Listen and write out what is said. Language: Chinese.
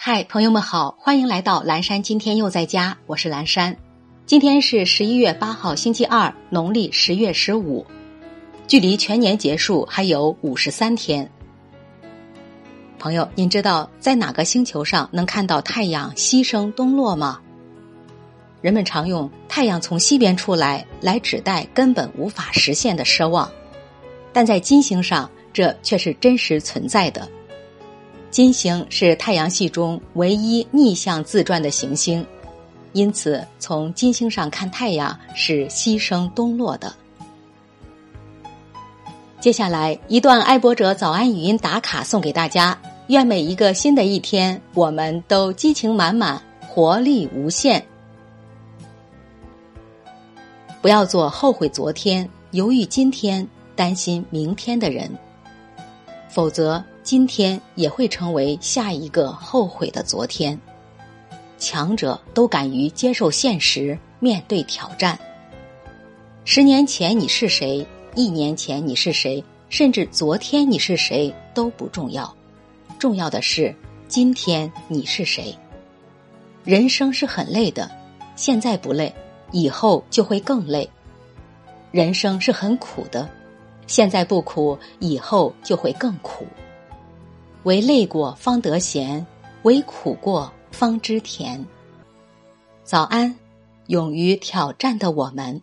嗨，朋友们好，欢迎来到蓝山。今天又在家，我是蓝山。今天是十一月八号，星期二，农历十月十五，距离全年结束还有五十三天。朋友，您知道在哪个星球上能看到太阳西升东落吗？人们常用“太阳从西边出来”来指代根本无法实现的奢望，但在金星上，这却是真实存在的。金星是太阳系中唯一逆向自转的行星，因此从金星上看太阳是西升东落的。接下来一段爱博者早安语音打卡送给大家，愿每一个新的一天，我们都激情满满，活力无限。不要做后悔昨天、犹豫今天、担心明天的人，否则。今天也会成为下一个后悔的昨天。强者都敢于接受现实，面对挑战。十年前你是谁？一年前你是谁？甚至昨天你是谁都不重要，重要的是今天你是谁。人生是很累的，现在不累，以后就会更累。人生是很苦的，现在不苦，以后就会更苦。唯累过方得闲，唯苦过方知甜。早安，勇于挑战的我们。